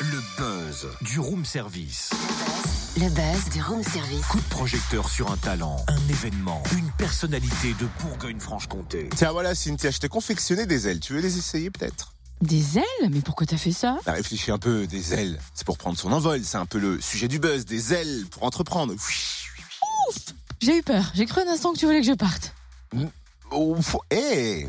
Le buzz du room service. Le buzz du room service. Coup de projecteur sur un talent, un événement, une personnalité de Bourgogne-Franche-Comté. Tiens, voilà, Cynthia, je t'ai confectionné des ailes. Tu veux les essayer peut-être? Des ailes? Mais pourquoi t'as fait ça? Bah, Réfléchis un peu, des ailes. C'est pour prendre son envol. C'est un peu le sujet du buzz. Des ailes pour entreprendre. J'ai eu peur. J'ai cru un instant que tu voulais que je parte. Oh, faut- hé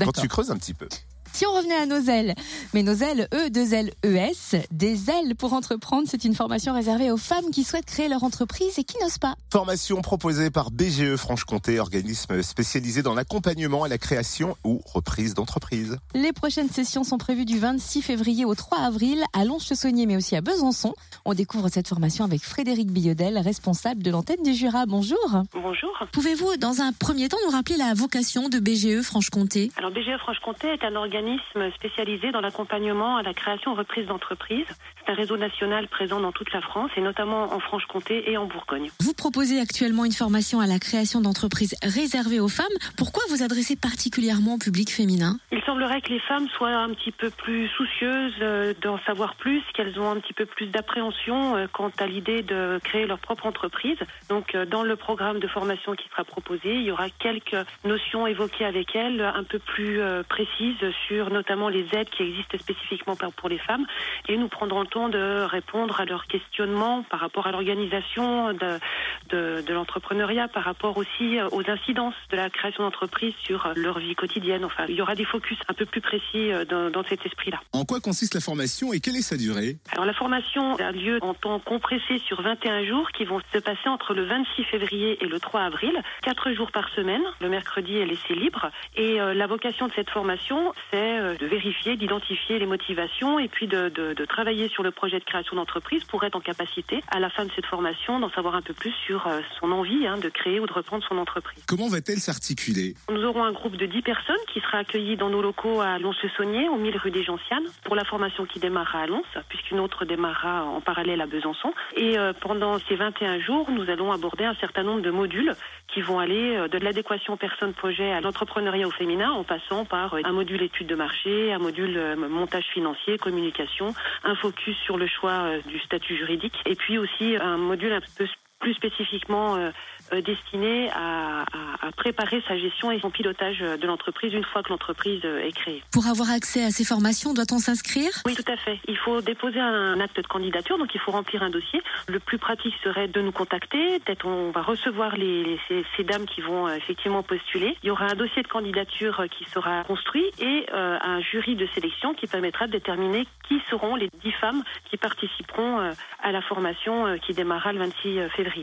Quand tu creuses un petit peu. Si on revenait à nos ailes, mais nos ailes, E, deux ailes, ES, des ailes pour entreprendre, c'est une formation réservée aux femmes qui souhaitent créer leur entreprise et qui n'osent pas. Formation proposée par BGE Franche-Comté, organisme spécialisé dans l'accompagnement à la création ou reprise d'entreprise. Les prochaines sessions sont prévues du 26 février au 3 avril à Lons-le-Saunier, mais aussi à Besançon. On découvre cette formation avec Frédéric Billodel, responsable de l'antenne du Jura. Bonjour. Bonjour. Pouvez-vous, dans un premier temps, nous rappeler la vocation de BGE Franche-Comté? Alors BGE Franche-Comté est un organisme spécialisé dans l'accompagnement à la création et reprise d'entreprises. C'est un réseau national présent dans toute la France et notamment en Franche-Comté et en Bourgogne. Vous proposez actuellement une formation à la création d'entreprises réservée aux femmes. Pourquoi vous adressez particulièrement au public féminin? Il semblerait que les femmes soient un petit peu plus soucieuses euh, d'en savoir plus, qu'elles ont un petit peu plus d'appréhension euh, quant à l'idée de créer leur propre entreprise. Donc euh, dans le programme de formation qui sera proposé, il y aura quelques notions évoquées avec elles, un peu plus précises sur notamment les aides qui existent spécifiquement pour- les femmes. Et nous prendrons le temps de répondre à leurs questionnements par rapport à l'organisation de, de, l'entrepreneuriat, par rapport aussi aux incidences de la création d'entreprise sur leur vie quotidienne. Enfin, il y aura des focus un peu plus précis euh, dans, dans cet esprit-là. En quoi consiste la formation et quelle est sa durée? Alors la formation a lieu en temps compressé sur 21 jours qui vont se passer entre le 26 février et le 3 avril, quatre jours par semaine. Le mercredi est laissé libre et euh, la vocation de cette formation, c'est euh, de vérifier, d'identifier les motivations et puis de, de- de travailler sur le projet de création d'entreprise pour être en capacité à la fin de cette formation d'en savoir un peu plus sur euh, son envie hein, de créer ou de reprendre son entreprise. Comment va-t-elle s'articuler? Nous aurons un groupe de 10 personnes qui sera accueilli dans nos locaux à Lons-le-Saunier, au 1000 rue des Gentianes, pour la formation qui démarrera à Lons, puisqu'une autre démarrera en parallèle à Besançon. Et euh, pendant ces 21 jours, nous allons aborder un certain nombre de modules qui vont aller euh, de l'adéquation personne-projet à l'entrepreneuriat au féminin, en passant par euh, un module études de marché, un module montage financier, communication, un focus sur le choix du statut juridique, et puis aussi un module un peu plus spécifiquement euh, euh, destiné à, à- à préparer sa gestion et son pilotage euh, de l'entreprise une fois que l'entreprise est créée. Pour avoir accès à ces formations, doit-on s'inscrire? Oui, tout à fait. Il faut déposer un acte de candidature, donc il faut remplir un dossier. Le plus pratique serait de nous contacter. Peut-être on va recevoir les, les- ces, ces dames qui vont effectivement postuler. Il y aura un dossier de candidature qui sera construit et euh, un jury de sélection qui permettra de déterminer qui seront les dix femmes qui participeront à la formation qui démarrera le 26 février.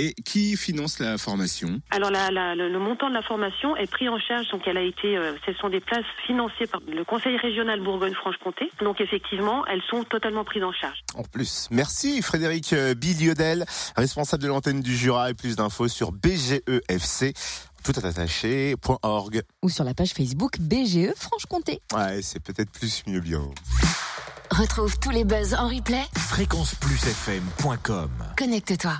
Et qui finance la formation Alors la- la- le, le montant de la formation est pris en charge, donc elle a été, euh, ce sont des places financées par le Conseil régional Bourgogne-Franche-Comté. Donc effectivement, elles sont totalement prises en charge. En plus, merci Frédéric euh, Billiodel, responsable de l'antenne du Jura et plus d'infos sur BGEFC, tout attaché.org. Ou sur la page Facebook BGE Franche-Comté. Ouais, c'est peut-être plus mieux bien. Retrouve tous les buzz en replay. Fréquenceplusfm.com Connecte-toi.